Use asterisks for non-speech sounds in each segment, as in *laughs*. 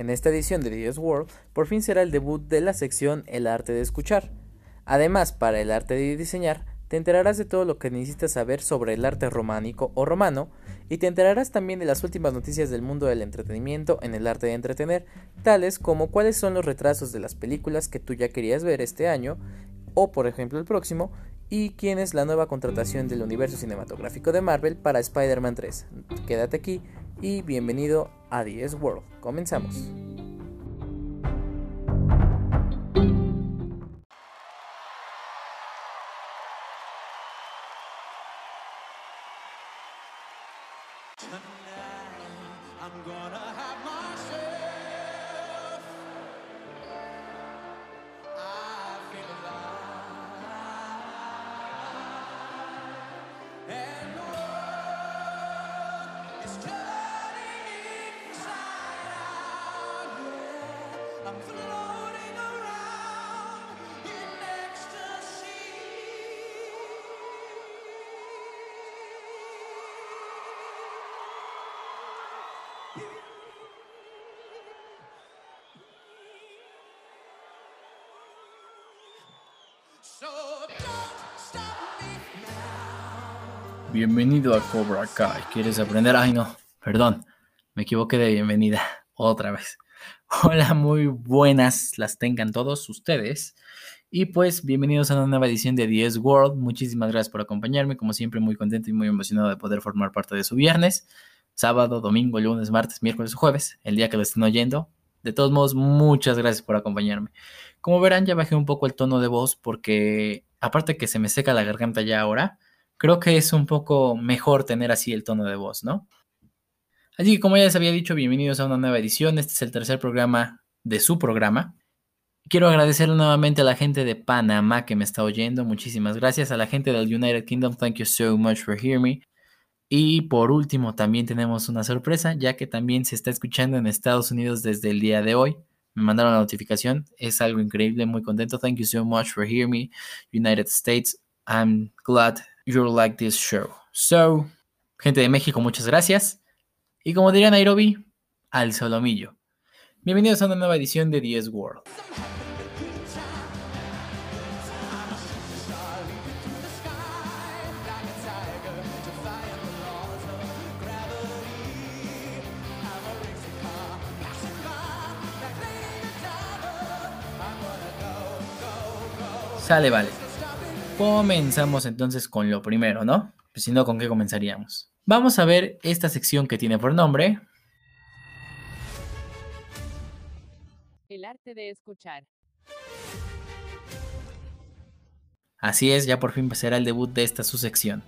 En esta edición de DS World, por fin será el debut de la sección El arte de escuchar. Además, para el arte de diseñar, te enterarás de todo lo que necesitas saber sobre el arte románico o romano y te enterarás también de las últimas noticias del mundo del entretenimiento en el arte de entretener, tales como cuáles son los retrasos de las películas que tú ya querías ver este año o por ejemplo el próximo y quién es la nueva contratación del universo cinematográfico de Marvel para Spider-Man 3. Quédate aquí y bienvenido a DS World. Comenzamos. Bienvenido a Cobra Kai. ¿Quieres aprender? Ay, no, perdón, me equivoqué de bienvenida *laughs* otra vez. Hola, muy buenas las tengan todos ustedes. Y pues bienvenidos a una nueva edición de 10 World. Muchísimas gracias por acompañarme. Como siempre, muy contento y muy emocionado de poder formar parte de su viernes, sábado, domingo, lunes, martes, miércoles jueves, el día que lo estén oyendo. De todos modos, muchas gracias por acompañarme. Como verán, ya bajé un poco el tono de voz porque, aparte que se me seca la garganta ya ahora, creo que es un poco mejor tener así el tono de voz, ¿no? Así que como ya les había dicho, bienvenidos a una nueva edición. Este es el tercer programa de su programa. Quiero agradecer nuevamente a la gente de Panamá que me está oyendo. Muchísimas gracias. A la gente del United Kingdom, thank you so much for hearing me. Y por último, también tenemos una sorpresa, ya que también se está escuchando en Estados Unidos desde el día de hoy. Me mandaron la notificación. Es algo increíble, muy contento. Thank you so much for hearing me, United States. I'm glad you like this show. So, gente de México, muchas gracias. Y como diría Nairobi, al solomillo. Bienvenidos a una nueva edición de 10 World. Sale, vale. Comenzamos entonces con lo primero, ¿no? Pues si no, ¿con qué comenzaríamos? Vamos a ver esta sección que tiene por nombre. El arte de escuchar. Así es, ya por fin será el debut de esta su sección.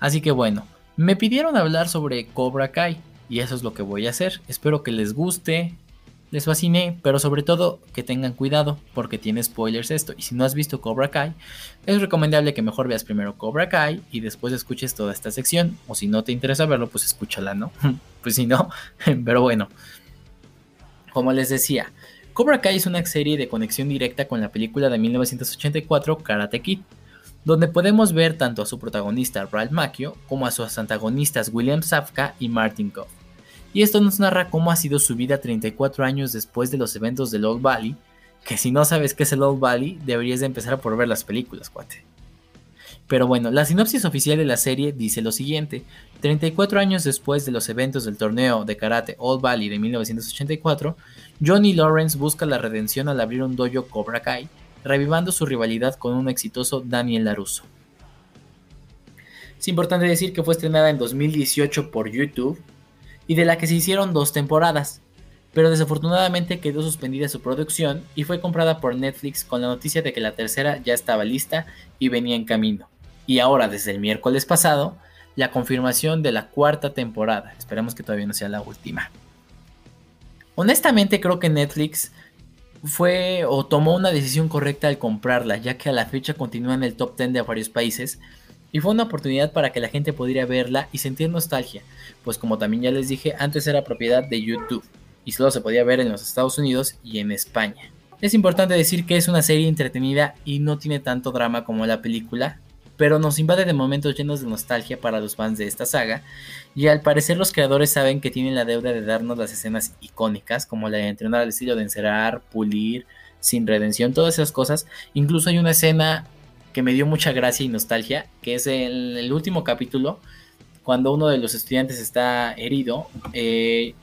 Así que bueno, me pidieron hablar sobre Cobra Kai y eso es lo que voy a hacer. Espero que les guste, les fascine, pero sobre todo que tengan cuidado porque tiene spoilers esto. Y si no has visto Cobra Kai, es recomendable que mejor veas primero Cobra Kai y después escuches toda esta sección. O si no te interesa verlo, pues escúchala, ¿no? *laughs* pues si no, *laughs* pero bueno. Como les decía, Cobra Kai es una serie de conexión directa con la película de 1984 Karate Kid, donde podemos ver tanto a su protagonista Ralph Macchio como a sus antagonistas William Safka y Martin Goff y esto nos narra cómo ha sido su vida 34 años después de los eventos del Old Valley, que si no sabes qué es el Old Valley, deberías de empezar por ver las películas, cuate. Pero bueno, la sinopsis oficial de la serie dice lo siguiente, 34 años después de los eventos del torneo de karate Old Valley de 1984, Johnny Lawrence busca la redención al abrir un dojo Cobra Kai, revivando su rivalidad con un exitoso Daniel LaRusso. Es importante decir que fue estrenada en 2018 por YouTube y de la que se hicieron dos temporadas, pero desafortunadamente quedó suspendida su producción y fue comprada por Netflix con la noticia de que la tercera ya estaba lista y venía en camino. Y ahora, desde el miércoles pasado, la confirmación de la cuarta temporada. Esperemos que todavía no sea la última. Honestamente creo que Netflix fue o tomó una decisión correcta al comprarla, ya que a la fecha continúa en el top 10 de varios países, y fue una oportunidad para que la gente pudiera verla y sentir nostalgia, pues como también ya les dije, antes era propiedad de YouTube y solo se podía ver en los Estados Unidos y en España. Es importante decir que es una serie entretenida y no tiene tanto drama como la película, pero nos invade de momentos llenos de nostalgia para los fans de esta saga, y al parecer los creadores saben que tienen la deuda de darnos las escenas icónicas, como la de entrenar al estilo de encerar, pulir, sin redención, todas esas cosas. Incluso hay una escena que me dio mucha gracia y nostalgia, que es el, el último capítulo, cuando uno de los estudiantes está herido. Eh,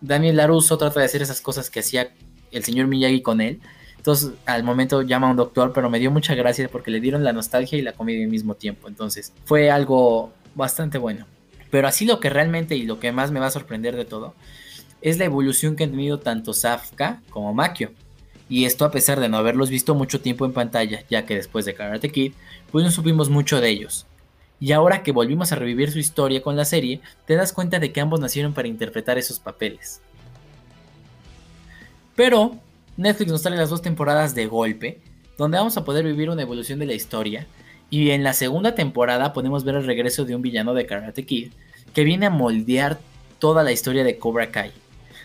Daniel Laruso trata de hacer esas cosas que hacía el señor Miyagi con él. Entonces, al momento llama a un doctor, pero me dio mucha gracia porque le dieron la nostalgia y la comedia al mismo tiempo. Entonces, fue algo bastante bueno. Pero así lo que realmente y lo que más me va a sorprender de todo es la evolución que han tenido tanto Safka como Makio. Y esto a pesar de no haberlos visto mucho tiempo en pantalla, ya que después de Karate Kid, pues no supimos mucho de ellos. Y ahora que volvimos a revivir su historia con la serie, te das cuenta de que ambos nacieron para interpretar esos papeles. Pero Netflix nos trae las dos temporadas de golpe, donde vamos a poder vivir una evolución de la historia, y en la segunda temporada podemos ver el regreso de un villano de Karate Kid, que viene a moldear toda la historia de Cobra Kai.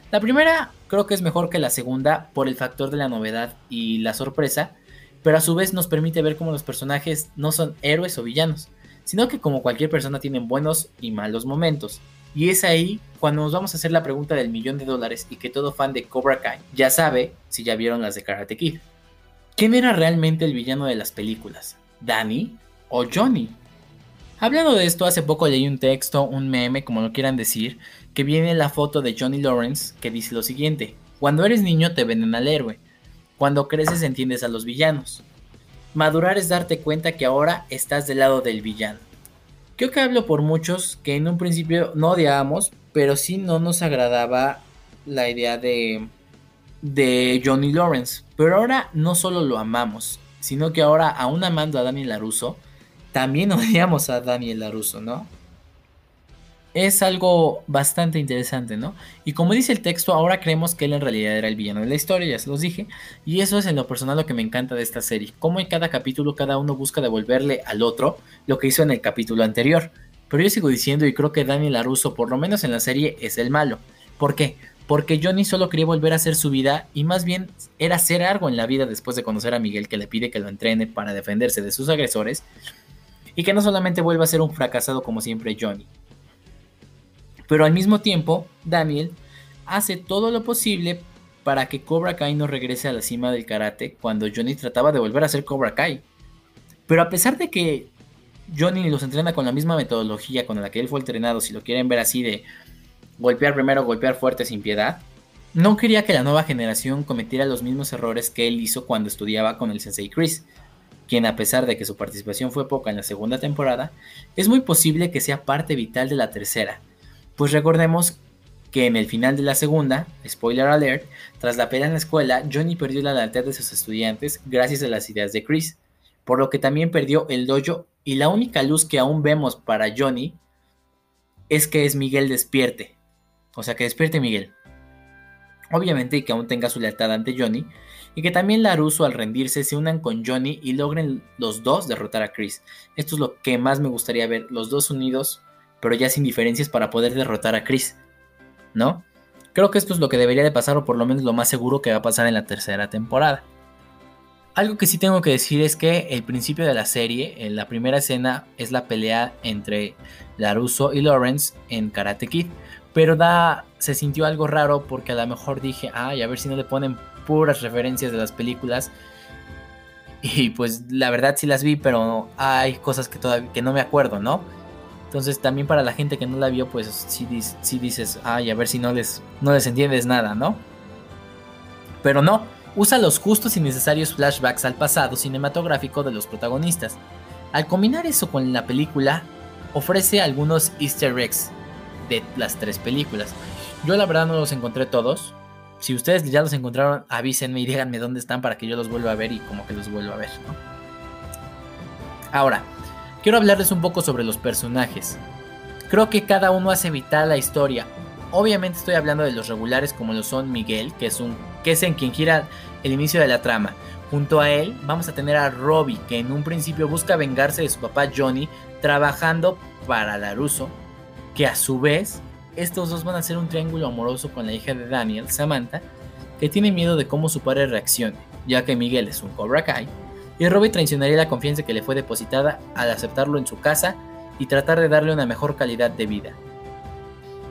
La primera creo que es mejor que la segunda por el factor de la novedad y la sorpresa, pero a su vez nos permite ver cómo los personajes no son héroes o villanos, sino que como cualquier persona tienen buenos y malos momentos. Y es ahí cuando nos vamos a hacer la pregunta del millón de dólares y que todo fan de Cobra Kai ya sabe si ya vieron las de Karate Kid. ¿Quién era realmente el villano de las películas? ¿Danny o Johnny? Hablando de esto, hace poco leí un texto, un meme, como lo quieran decir, que viene la foto de Johnny Lawrence que dice lo siguiente: Cuando eres niño te venden al héroe, cuando creces entiendes a los villanos. Madurar es darte cuenta que ahora estás del lado del villano. Creo que hablo por muchos que en un principio no odiábamos, pero sí no nos agradaba la idea de, de Johnny Lawrence. Pero ahora no solo lo amamos, sino que ahora aún amando a Daniel LaRusso, también *laughs* odiamos a Daniel LaRusso, ¿no? Es algo bastante interesante, ¿no? Y como dice el texto, ahora creemos que él en realidad era el villano de la historia, ya se los dije, y eso es en lo personal lo que me encanta de esta serie, cómo en cada capítulo cada uno busca devolverle al otro lo que hizo en el capítulo anterior. Pero yo sigo diciendo y creo que Daniel LaRusso, por lo menos en la serie, es el malo. ¿Por qué? Porque Johnny solo quería volver a hacer su vida y más bien era hacer algo en la vida después de conocer a Miguel que le pide que lo entrene para defenderse de sus agresores y que no solamente vuelva a ser un fracasado como siempre Johnny. Pero al mismo tiempo, Daniel hace todo lo posible para que Cobra Kai no regrese a la cima del karate cuando Johnny trataba de volver a ser Cobra Kai. Pero a pesar de que Johnny los entrena con la misma metodología con la que él fue entrenado, si lo quieren ver así de golpear primero, golpear fuerte sin piedad, no quería que la nueva generación cometiera los mismos errores que él hizo cuando estudiaba con el Sensei Chris, quien a pesar de que su participación fue poca en la segunda temporada, es muy posible que sea parte vital de la tercera, pues recordemos que en el final de la segunda, spoiler alert, tras la pelea en la escuela, Johnny perdió la lealtad de sus estudiantes gracias a las ideas de Chris, por lo que también perdió el dojo y la única luz que aún vemos para Johnny es que es Miguel despierte. O sea, que despierte Miguel. Obviamente y que aún tenga su lealtad ante Johnny y que también Laruso al rendirse se unan con Johnny y logren los dos derrotar a Chris. Esto es lo que más me gustaría ver, los dos unidos pero ya sin diferencias para poder derrotar a Chris, ¿no? Creo que esto es lo que debería de pasar o por lo menos lo más seguro que va a pasar en la tercera temporada. Algo que sí tengo que decir es que el principio de la serie, en la primera escena, es la pelea entre Laruso y Lawrence en Karate Kid. Pero da, se sintió algo raro porque a lo mejor dije, ay, a ver si no le ponen puras referencias de las películas. Y pues la verdad sí las vi, pero hay cosas que todavía que no me acuerdo, ¿no? Entonces también para la gente que no la vio, pues sí, dices, ay, a ver si no les, no les entiendes nada, ¿no? Pero no, usa los justos y necesarios flashbacks al pasado cinematográfico de los protagonistas. Al combinar eso con la película, ofrece algunos easter eggs de las tres películas. Yo la verdad no los encontré todos. Si ustedes ya los encontraron, avísenme y díganme dónde están para que yo los vuelva a ver y como que los vuelva a ver, ¿no? Ahora, quiero hablarles un poco sobre los personajes. Creo que cada uno hace vital la historia. Obviamente estoy hablando de los regulares como lo son Miguel, que es un que es en quien gira el inicio de la trama. Junto a él vamos a tener a Robbie, que en un principio busca vengarse de su papá Johnny trabajando para Laruso, que a su vez estos dos van a ser un triángulo amoroso con la hija de Daniel, Samantha, que tiene miedo de cómo su padre reaccione, ya que Miguel es un Cobra Kai y Robbie traicionaría la confianza que le fue depositada al aceptarlo en su casa y tratar de darle una mejor calidad de vida.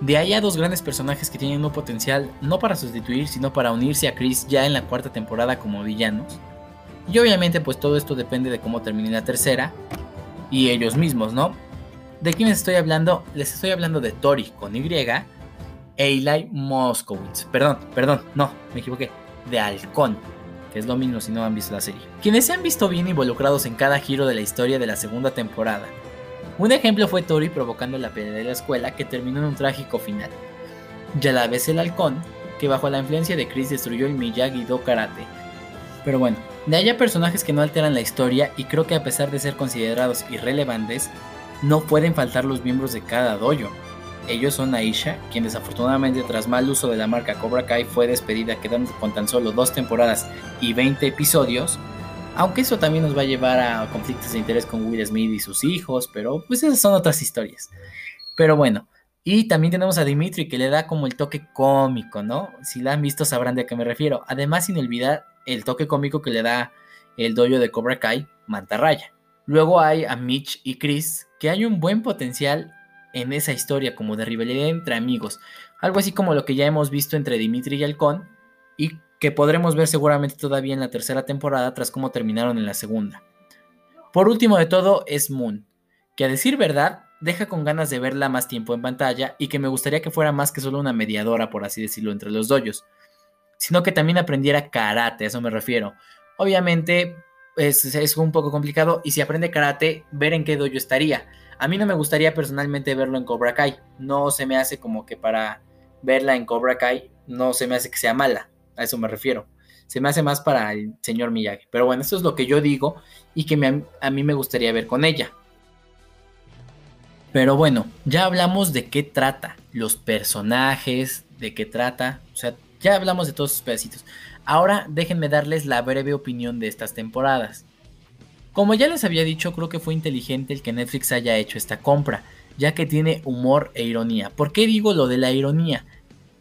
De ahí a dos grandes personajes que tienen un potencial no para sustituir, sino para unirse a Chris ya en la cuarta temporada como villanos. Y obviamente pues todo esto depende de cómo termine la tercera y ellos mismos, ¿no? ¿De quién les estoy hablando? Les estoy hablando de Tori con Y e Eli Moskowitz. Perdón, perdón, no, me equivoqué. De Halcón, que es lo mismo si no han visto la serie. Quienes se han visto bien involucrados en cada giro de la historia de la segunda temporada. Un ejemplo fue Tori provocando la pelea de la escuela que terminó en un trágico final. Ya la vez el halcón, que bajo la influencia de Chris destruyó el Miyagi-Do Karate. Pero bueno, de allá personajes que no alteran la historia y creo que a pesar de ser considerados irrelevantes, no pueden faltar los miembros de cada dojo. Ellos son Aisha, quien desafortunadamente tras mal uso de la marca Cobra Kai fue despedida quedando con tan solo dos temporadas y 20 episodios, aunque eso también nos va a llevar a conflictos de interés con Will Smith y sus hijos, pero pues esas son otras historias. Pero bueno, y también tenemos a Dimitri que le da como el toque cómico, ¿no? Si la han visto sabrán de qué me refiero. Además, sin olvidar el toque cómico que le da el dojo de Cobra Kai, Mantarraya. Luego hay a Mitch y Chris, que hay un buen potencial en esa historia como de rivalidad entre amigos, algo así como lo que ya hemos visto entre Dimitri y Halcón y que podremos ver seguramente todavía en la tercera temporada tras cómo terminaron en la segunda. Por último de todo es Moon, que a decir verdad deja con ganas de verla más tiempo en pantalla y que me gustaría que fuera más que solo una mediadora, por así decirlo, entre los doyos, sino que también aprendiera karate, a eso me refiero. Obviamente es, un poco complicado y si aprende karate, ver en qué dojo estaría. A mí no me gustaría personalmente verlo en Cobra Kai. No se me hace como que para verla en Cobra Kai, no se me hace que sea mala. A eso me refiero. Se me hace más para el señor Miyagi. Pero bueno, eso es lo que yo digo y que a mí me gustaría ver con ella. Pero bueno, ya hablamos de qué trata, los personajes, de qué trata, o sea, ya hablamos de todos esos pedacitos. Ahora déjenme darles la breve opinión de estas temporadas. Como ya les había dicho, creo que fue inteligente el que Netflix haya hecho esta compra, ya que tiene humor e ironía. ¿Por qué digo lo de la ironía?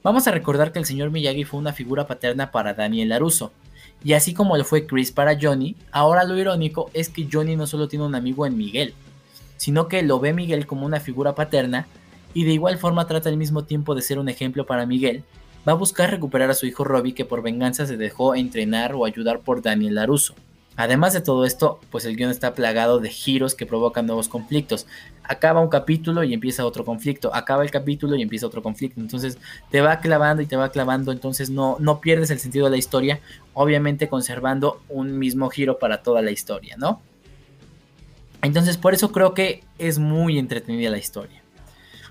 Vamos a recordar que el señor Miyagi fue una figura paterna para Daniel Laruso, y así como lo fue Chris para Johnny, ahora lo irónico es que Johnny no solo tiene un amigo en Miguel, sino que lo ve Miguel como una figura paterna y de igual forma trata al mismo tiempo de ser un ejemplo para Miguel va a buscar recuperar a su hijo Robbie que por venganza se dejó entrenar o ayudar por Daniel Laruso. Además de todo esto, pues el guion está plagado de giros que provocan nuevos conflictos. Acaba un capítulo y empieza otro conflicto. Acaba el capítulo y empieza otro conflicto. Entonces te va clavando y te va clavando. Entonces no, no pierdes el sentido de la historia. Obviamente conservando un mismo giro para toda la historia, ¿no? Entonces por eso creo que es muy entretenida la historia.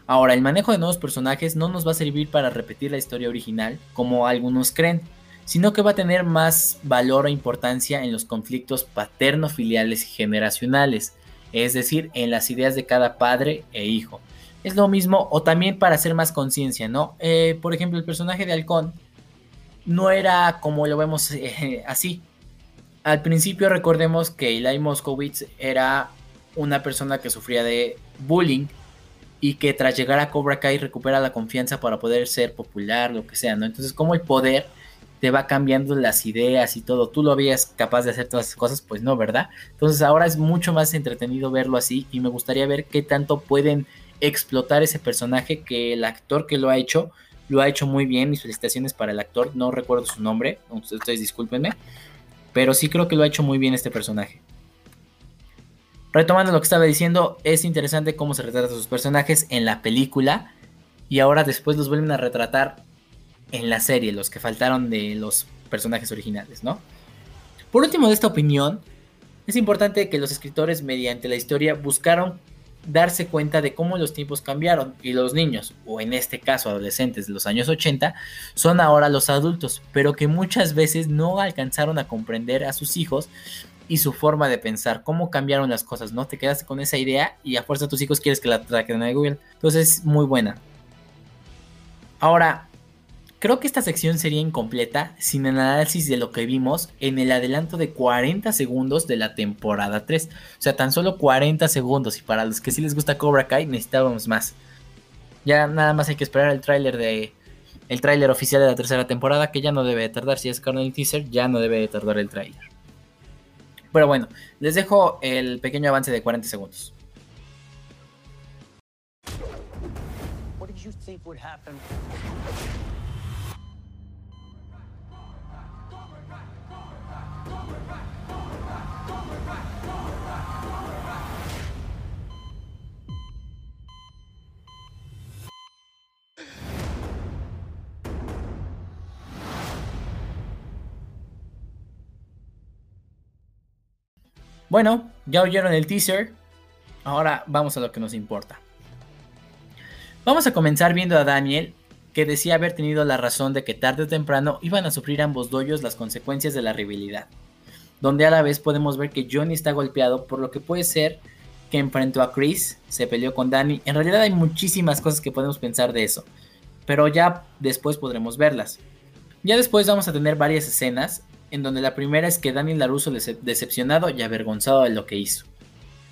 Ahora, el manejo de nuevos personajes no nos va a servir para repetir la historia original, como algunos creen, sino que va a tener más valor o importancia en los conflictos paterno-filiales y generacionales, es decir, en las ideas de cada padre e hijo. Es lo mismo, o también para hacer más conciencia, ¿no? Eh, por ejemplo, el personaje de Halcón no era como lo vemos eh, así. Al principio recordemos que Eli Moskowitz era una persona que sufría de bullying y que tras llegar a Cobra Kai recupera la confianza para poder ser popular, lo que sea, ¿no? Entonces, como el poder te va cambiando las ideas y todo, tú lo habías capaz de hacer todas esas cosas, pues no, ¿verdad? Entonces ahora es mucho más entretenido verlo así y me gustaría ver qué tanto pueden explotar ese personaje que el actor que lo ha hecho lo ha hecho muy bien. Mis felicitaciones para el actor, no recuerdo su nombre, ustedes discúlpenme, pero sí creo que lo ha hecho muy bien este personaje. Retomando lo que estaba diciendo, es interesante cómo se retratan sus personajes en la película y ahora después los vuelven a retratar en la serie, los que faltaron de los personajes originales, ¿no? Por último de esta opinión, es importante que los escritores mediante la historia buscaron darse cuenta de cómo los tiempos cambiaron y los niños, o en este caso adolescentes de los años 80, son ahora los adultos, pero que muchas veces no alcanzaron a comprender a sus hijos y su forma de pensar, cómo cambiaron las cosas, ¿no? Te quedaste con esa idea y a fuerza tus hijos quieres que la traquen a Google. Entonces, muy buena. Ahora, creo que esta sección sería incompleta sin el análisis de lo que vimos en el adelanto de 40 segundos de la temporada 3. O sea, tan solo 40 segundos y para los que sí les gusta Cobra Kai necesitábamos más. Ya nada más hay que esperar el tráiler de el tráiler oficial de la tercera temporada que ya no debe tardar si es el teaser, ya no debe tardar el tráiler. Pero bueno, les dejo el pequeño avance de 40 segundos. What did you? Bueno, ya oyeron el teaser. Ahora vamos a lo que nos importa. Vamos a comenzar viendo a Daniel, que decía haber tenido la razón de que tarde o temprano iban a sufrir ambos doyos las consecuencias de la rivalidad. Donde a la vez podemos ver que Johnny está golpeado por lo que puede ser que enfrentó a Chris, se peleó con Danny. En realidad hay muchísimas cosas que podemos pensar de eso, pero ya después podremos verlas. Ya después vamos a tener varias escenas en donde la primera es que Daniel LaRusso decepcionado y avergonzado de lo que hizo.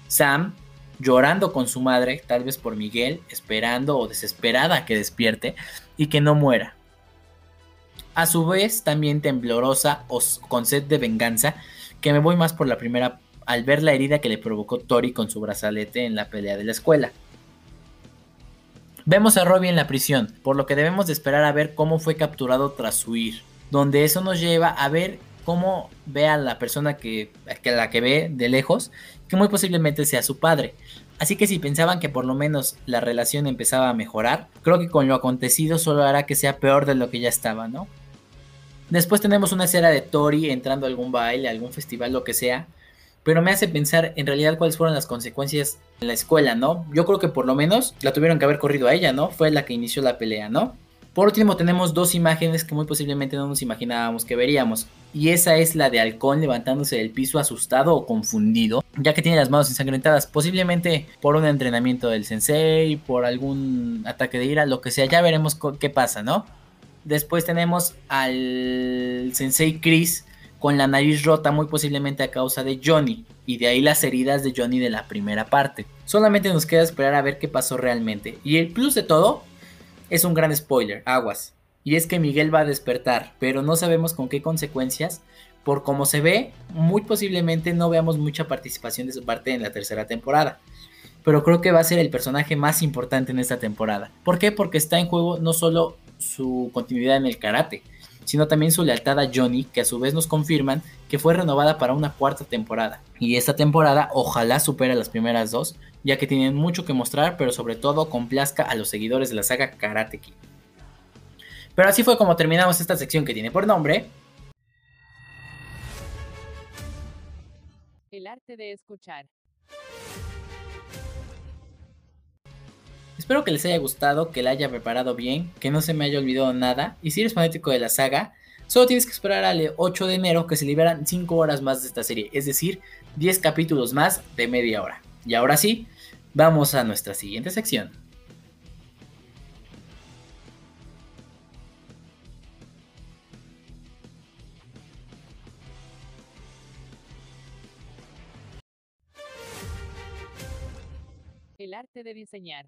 Sam llorando con su madre, tal vez por Miguel, esperando o desesperada que despierte y que no muera. A su vez, también temblorosa o con sed de venganza, que me voy más por la primera al ver la herida que le provocó Tori con su brazalete en la pelea de la escuela. Vemos a Robbie en la prisión, por lo que debemos de esperar a ver cómo fue capturado tras huir donde eso nos lleva a ver cómo ve a la persona que, que la que ve de lejos, que muy posiblemente sea su padre. Así que si pensaban que por lo menos la relación empezaba a mejorar, creo que con lo acontecido solo hará que sea peor de lo que ya estaba, ¿no? Después tenemos una escena de Tori entrando a algún baile, algún festival, lo que sea, pero me hace pensar en realidad cuáles fueron las consecuencias en la escuela, ¿no? Yo creo que por lo menos la tuvieron que haber corrido a ella, ¿no? Fue la que inició la pelea, ¿no? Por último tenemos dos imágenes que muy posiblemente no nos imaginábamos que veríamos. Y esa es la de Halcón levantándose del piso asustado o confundido, ya que tiene las manos ensangrentadas, posiblemente por un entrenamiento del sensei, por algún ataque de ira, lo que sea, ya veremos qué pasa, ¿no? Después tenemos al sensei Chris con la nariz rota muy posiblemente a causa de Johnny, y de ahí las heridas de Johnny de la primera parte. Solamente nos queda esperar a ver qué pasó realmente. Y el plus de todo es un gran spoiler, aguas. Y es que Miguel va a despertar, pero no sabemos con qué consecuencias. Por como se ve, muy posiblemente no veamos mucha participación de su parte en la tercera temporada. Pero creo que va a ser el personaje más importante en esta temporada. ¿Por qué? Porque está en juego no solo su continuidad en el karate, sino también su lealtad a Johnny, que a su vez nos confirman que fue renovada para una cuarta temporada. Y esta temporada ojalá supere las primeras dos, ya que tienen mucho que mostrar, pero sobre todo complazca a los seguidores de la saga Karate Kid. Pero así fue como terminamos esta sección que tiene por nombre. El arte de escuchar. Espero que les haya gustado, que la haya preparado bien, que no se me haya olvidado nada. Y si eres fanático de la saga, solo tienes que esperar al 8 de enero que se liberan 5 horas más de esta serie, es decir, 10 capítulos más de media hora. Y ahora sí, Vamos a nuestra siguiente sección. El arte de diseñar.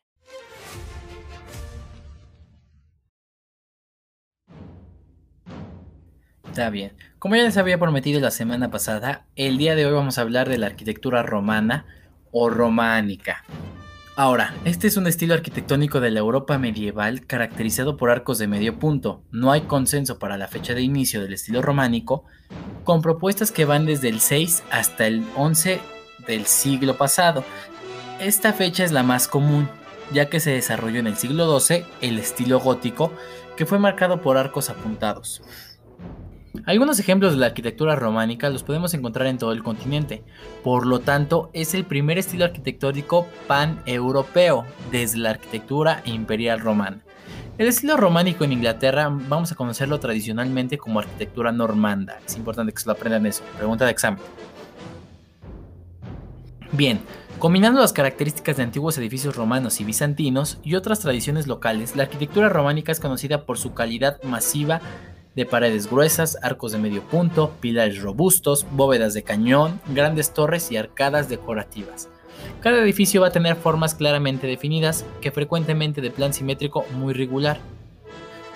Está bien. Como ya les había prometido la semana pasada, el día de hoy vamos a hablar de la arquitectura romana o románica. Ahora, este es un estilo arquitectónico de la Europa medieval caracterizado por arcos de medio punto. No hay consenso para la fecha de inicio del estilo románico, con propuestas que van desde el 6 hasta el 11 del siglo pasado. Esta fecha es la más común, ya que se desarrolló en el siglo XII el estilo gótico, que fue marcado por arcos apuntados. Algunos ejemplos de la arquitectura románica los podemos encontrar en todo el continente, por lo tanto es el primer estilo arquitectónico pan-europeo desde la arquitectura imperial romana. El estilo románico en Inglaterra vamos a conocerlo tradicionalmente como arquitectura normanda, es importante que se lo aprendan eso, pregunta de examen. Bien, Combinando las características de antiguos edificios romanos y bizantinos y otras tradiciones locales, la arquitectura románica es conocida por su calidad masiva de paredes gruesas, arcos de medio punto, pilares robustos, bóvedas de cañón, grandes torres y arcadas decorativas. Cada edificio va a tener formas claramente definidas, que frecuentemente de plan simétrico muy regular.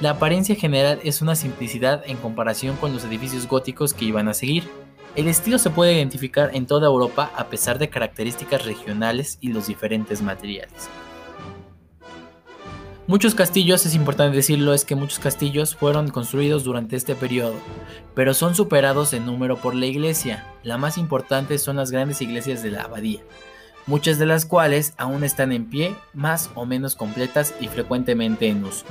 La apariencia general es una simplicidad en comparación con los edificios góticos que iban a seguir, El estilo se puede identificar en toda Europa a pesar de características regionales y los diferentes materiales. Muchos castillos, es importante decirlo, es que muchos castillos fueron construidos durante este periodo, pero son superados en número por la iglesia. La más importante son las grandes iglesias de la abadía, muchas de las cuales aún están en pie, más o menos completas y frecuentemente en uso.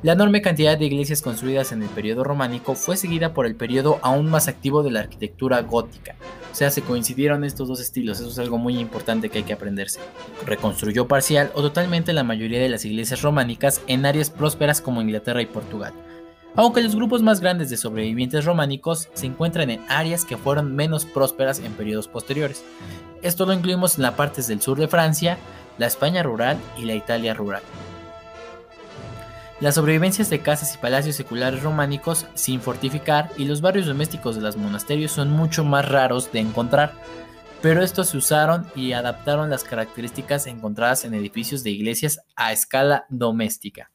La enorme cantidad de iglesias construidas en el periodo románico fue seguida por el periodo aún más activo de la arquitectura gótica. O sea, se coincidieron estos dos estilos, eso es algo muy importante que hay que aprenderse. Reconstruyó parcial o totalmente la mayoría de las iglesias románicas en áreas prósperas como Inglaterra y Portugal. Aunque los grupos más grandes de sobrevivientes románicos se encuentran en áreas que fueron menos prósperas en periodos posteriores. Esto lo incluimos en las partes del sur de Francia, la España rural y la Italia rural. Las sobrevivencias de casas y palacios seculares románicos sin fortificar y los barrios domésticos de los monasterios son mucho más raros de encontrar, pero estos se usaron y adaptaron las características encontradas en edificios de iglesias a escala doméstica.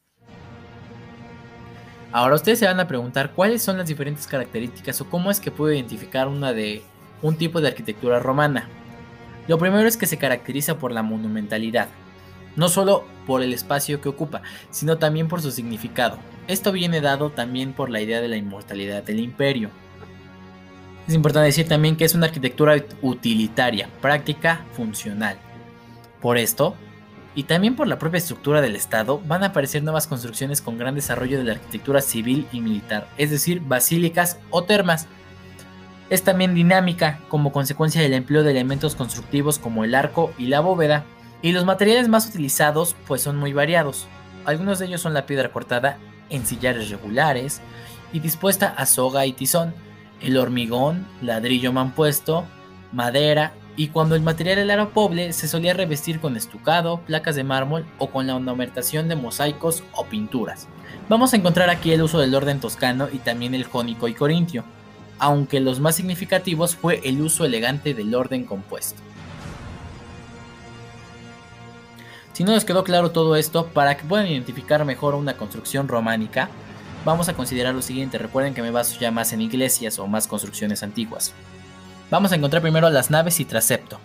Ahora ustedes se van a preguntar cuáles son las diferentes características o cómo es que puedo identificar una de un tipo de arquitectura romana. Lo primero es que se caracteriza por la monumentalidad, no solo por el espacio que ocupa, sino también por su significado. Esto viene dado también por la idea de la inmortalidad del imperio. Es importante decir también que es una arquitectura utilitaria, práctica, funcional. Por esto, y también por la propia estructura del Estado, van a aparecer nuevas construcciones con gran desarrollo de la arquitectura civil y militar, es decir, basílicas o termas. Es también dinámica como consecuencia del empleo de elementos constructivos como el arco y la bóveda, y los materiales más utilizados pues son muy variados. Algunos de ellos son la piedra cortada en sillares regulares y dispuesta a soga y tizón, el hormigón, ladrillo mampuesto, madera y cuando el material era pobre se solía revestir con estucado, placas de mármol o con la ornamentación de mosaicos o pinturas. Vamos a encontrar aquí el uso del orden toscano y también el jónico y corintio, aunque los más significativos fue el uso elegante del orden compuesto. Si no les quedó claro todo esto, para que puedan identificar mejor una construcción románica, vamos a considerar lo siguiente. Recuerden que me baso ya más en iglesias o más construcciones antiguas. Vamos a encontrar primero las naves y trasepto.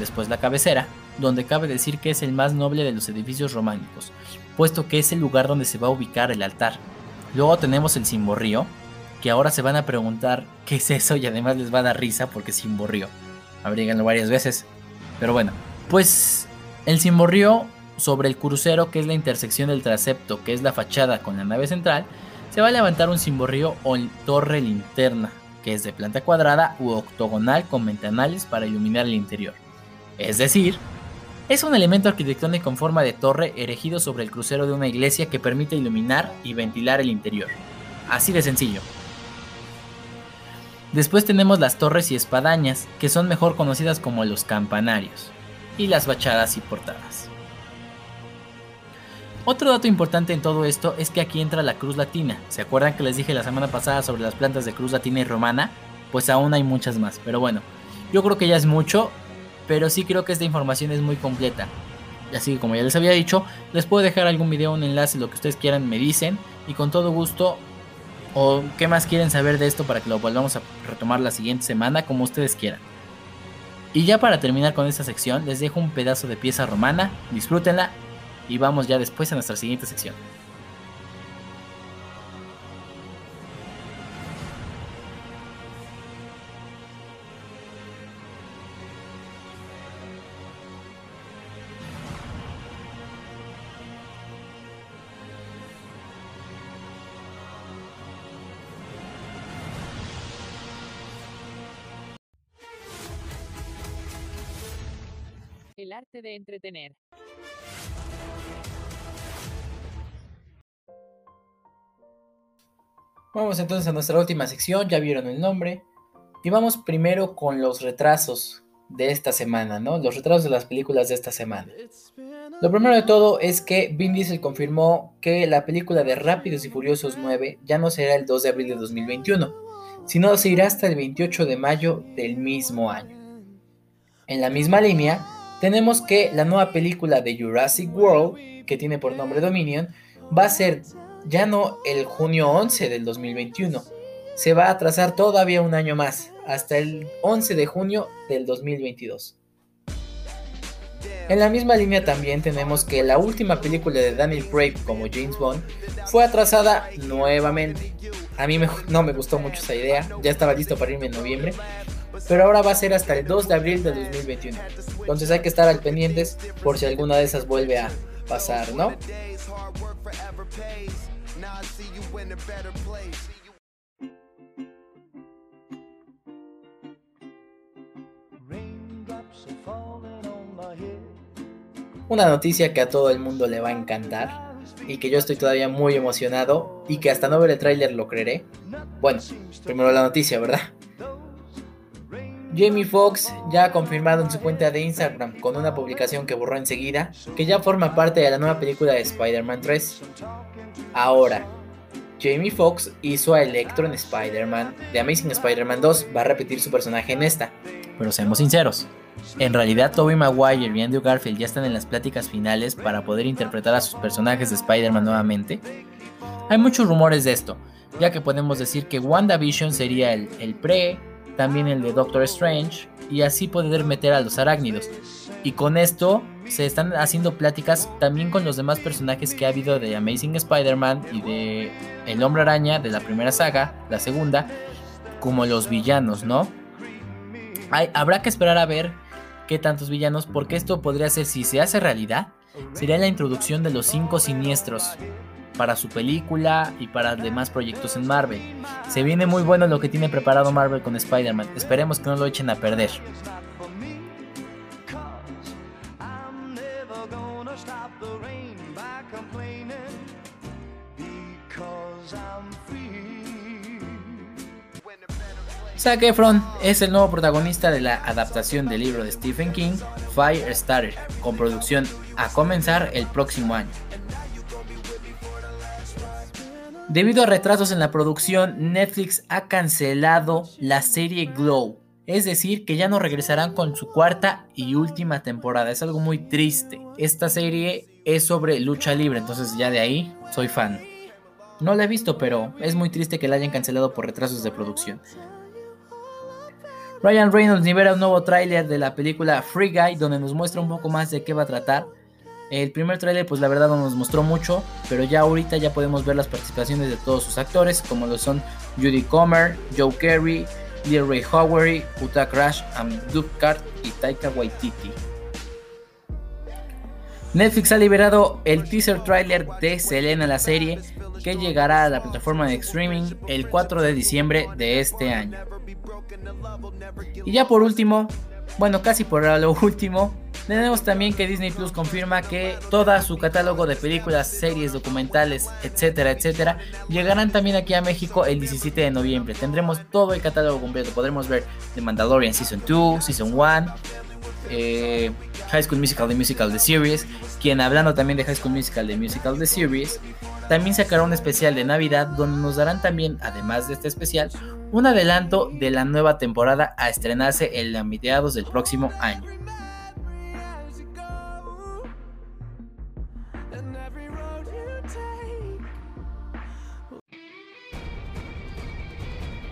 Después la cabecera, donde cabe decir que es el más noble de los edificios románicos, puesto que es el lugar donde se va a ubicar el altar. Luego tenemos el cimborrío, que ahora se van a preguntar qué es eso y además les va a dar risa porque es cimborrío. Abríganlo varias veces. Pero bueno, pues el cimborrío sobre el crucero, que es la intersección del transepto, que es la fachada con la nave central, se va a levantar un cimborrío o torre linterna, que es de planta cuadrada u octogonal con ventanales para iluminar el interior. Es decir, es un elemento arquitectónico con forma de torre erigido sobre el crucero de una iglesia que permite iluminar y ventilar el interior. Así de sencillo. Después tenemos las torres y espadañas, que son mejor conocidas como los campanarios y las fachadas y portadas. Otro dato importante en todo esto es que aquí entra la cruz latina. ¿Se acuerdan que les dije la semana pasada sobre las plantas de cruz latina y romana? Pues aún hay muchas más, pero bueno, yo creo que ya es mucho, pero sí creo que esta información es muy completa. Así que como ya les había dicho, les puedo dejar algún video, un enlace, lo que ustedes quieran me dicen y con todo gusto o qué más quieren saber de esto para que lo volvamos a retomar la siguiente semana como ustedes quieran. Y ya para terminar con esta sección, les dejo un pedazo de pieza romana, disfrútenla y vamos ya después a nuestra siguiente sección. El arte de entretener. Vamos entonces a nuestra última sección, ya vieron el nombre. Y vamos primero con los retrasos de esta semana, ¿no? Los retrasos de las películas de esta semana. Lo primero de todo es que Vin Diesel confirmó que la película de Rápidos y Furiosos 9 ya no será el 2 de abril de 2021, sino se irá hasta el 28 de mayo del mismo año. En la misma línea, tenemos que la nueva película de Jurassic World, que tiene por nombre Dominion, va a ser ya no el junio 11 del 2021, se va a atrasar todavía un año más, hasta el 11 de junio del 2022. En la misma línea también tenemos que la última película de Daniel Craig como James Bond fue atrasada nuevamente. A mí no me gustó mucho esa idea, ya estaba listo para irme en noviembre, pero ahora va a ser hasta el 2 de abril de 2021. Entonces hay que estar al pendientes por si alguna de esas vuelve a pasar, ¿no? Una noticia que a todo el mundo le va a encantar y que yo estoy todavía muy emocionado y que hasta no ver el tráiler lo creeré. Bueno, primero la noticia, ¿verdad? Jamie Foxx ya ha confirmado en su cuenta de Instagram con una publicación que borró enseguida que ya forma parte de la nueva película de Spider-Man 3. Ahora, Jamie Foxx hizo a Electro en Spider-Man de Amazing Spider-Man 2, va a repetir su personaje en esta. Pero seamos sinceros, en realidad, Tobey Maguire y Andrew Garfield ya están en las pláticas finales para poder interpretar a sus personajes de Spider-Man nuevamente. Hay muchos rumores de esto, ya que podemos decir que WandaVision sería el, el pre, también el de Doctor Strange, y así poder meter a los arácnidos. Y con esto se están haciendo pláticas también con los demás personajes que ha habido de Amazing Spider-Man y de El Hombre Araña de la primera saga, la segunda, como los villanos, ¿no? Hay, habrá que esperar a ver qué tantos villanos, porque esto podría ser, si se hace realidad, sería la introducción de los cinco siniestros para su película y para demás proyectos en Marvel. Se viene muy bueno lo que tiene preparado Marvel con Spider-Man, esperemos que no lo echen a perder. Zac Efron es el nuevo protagonista de la adaptación del libro de Stephen King, Firestarter, con producción a comenzar el próximo año. Debido a retrasos en la producción, Netflix ha cancelado la serie Glow, es decir, que ya no regresarán con su cuarta y última temporada. Es algo muy triste. Esta serie es sobre lucha libre, entonces ya de ahí soy fan. No la he visto, pero es muy triste que la hayan cancelado por retrasos de producción. Ryan Reynolds libera un nuevo tráiler de la película Free Guy donde nos muestra un poco más de qué va a tratar. El primer tráiler pues la verdad no nos mostró mucho, pero ya ahorita ya podemos ver las participaciones de todos sus actores, como lo son Judy Comer, Joe Carey, Ray Howery, Uta Crash, Duke Cart y Taika Waititi. Netflix ha liberado el teaser trailer de Selena la serie que llegará a la plataforma de streaming el 4 de diciembre de este año. Y ya por último, bueno, casi por lo *laughs* último, tenemos también que Disney Plus confirma que todo su catálogo de películas, series, documentales, etcétera, etcétera, llegarán también aquí a México el 17 de noviembre. Tendremos todo el catálogo completo. Podremos ver The Mandalorian Season 2, Season 1, eh, High School Musical, The Musical, The Series. Quien hablando también de High School Musical, The Musical, The Series, también sacará un especial de Navidad donde nos darán también, además de este especial, un adelanto de la nueva temporada a estrenarse en mediados del próximo año.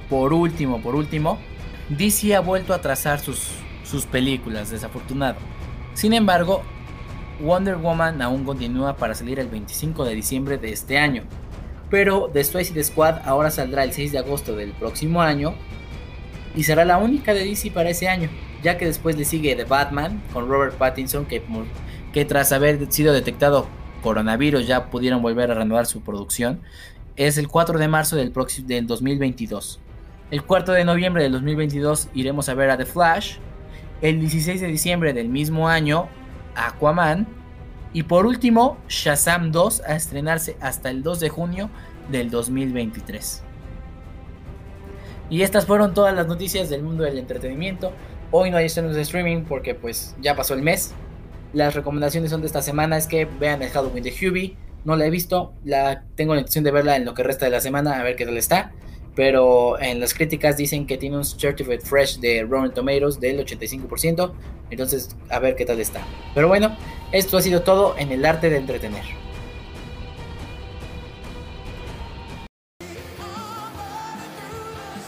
Por último, por último, DC ha vuelto a trazar sus, sus películas, desafortunado. Sin embargo, Wonder Woman aún continúa para salir el 25 de diciembre de este año. Pero The Suicide Squad ahora saldrá el 6 de agosto del próximo año y será la única de DC para ese año, ya que después le sigue The Batman con Robert Pattinson que, que tras haber sido detectado coronavirus ya pudieron volver a renovar su producción. Es el 4 de marzo del, del 2022. El 4 de noviembre del 2022 iremos a ver a The Flash. El 16 de diciembre del mismo año Aquaman. Y por último, Shazam 2 a estrenarse hasta el 2 de junio del 2023. Y estas fueron todas las noticias del mundo del entretenimiento. Hoy no hay estrenos de streaming porque pues ya pasó el mes. Las recomendaciones son de esta semana es que vean el Halloween de Hubie. No la he visto, la tengo la intención de verla en lo que resta de la semana a ver qué tal está pero en las críticas dicen que tiene un Certified Fresh de Rotten Tomatoes del 85%, entonces a ver qué tal está. Pero bueno, esto ha sido todo en el arte de entretener.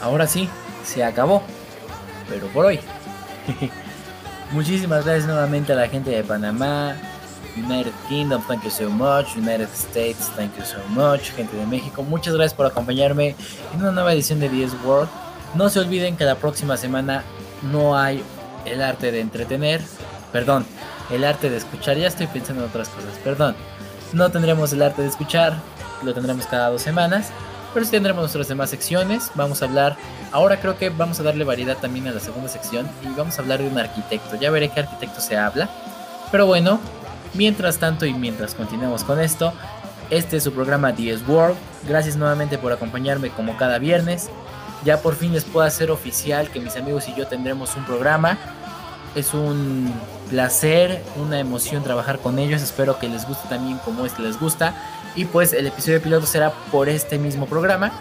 Ahora sí, se acabó. pero por hoy. *laughs* Muchísimas gracias nuevamente a la gente de Panamá, United Kingdom, thank you so much, United States, thank you so much, gente de México, muchas gracias por acompañarme en una nueva edición de 10 World. No se olviden que la próxima semana no hay el arte de entretener, perdón, el arte de escuchar, ya estoy pensando en otras cosas, perdón. No tendremos el arte de escuchar, lo tendremos cada dos semanas, pero sí tendremos nuestras demás secciones. Vamos a hablar, ahora creo que vamos a darle variedad también a la segunda sección y vamos a hablar de un arquitecto. Ya veré qué arquitecto se habla. Pero bueno, mientras tanto y mientras continuemos con esto, este es su programa 10 World. Gracias nuevamente por acompañarme como cada viernes. Ya por fin les puedo hacer oficial que mis amigos y yo tendremos un programa. Es un placer, una emoción trabajar con ellos. Espero que les guste también como este les gusta. Y pues el episodio piloto será por este mismo programa.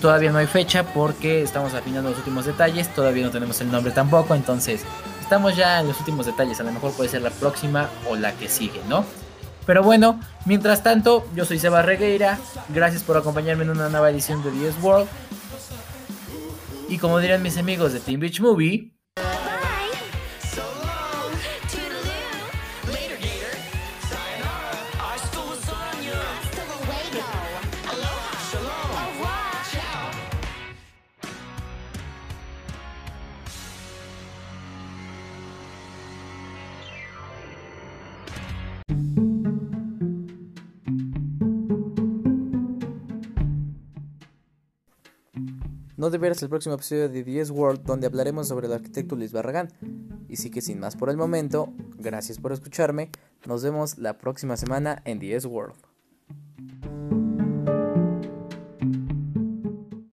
Todavía no hay fecha porque estamos afinando los últimos detalles. Todavía no tenemos el nombre tampoco. Entonces estamos ya en los últimos detalles. A lo mejor puede ser la próxima o la que sigue, ¿no? Pero bueno, mientras tanto, yo soy Seba Regueira. Gracias por acompañarme en una nueva edición de 10 World. Y como dirían mis amigos de Team Beach Movie, No te pierdas el próximo episodio de 10 World donde hablaremos sobre el arquitecto Luis Barragán. Y sí que sin más por el momento, gracias por escucharme, nos vemos la próxima semana en 10 World.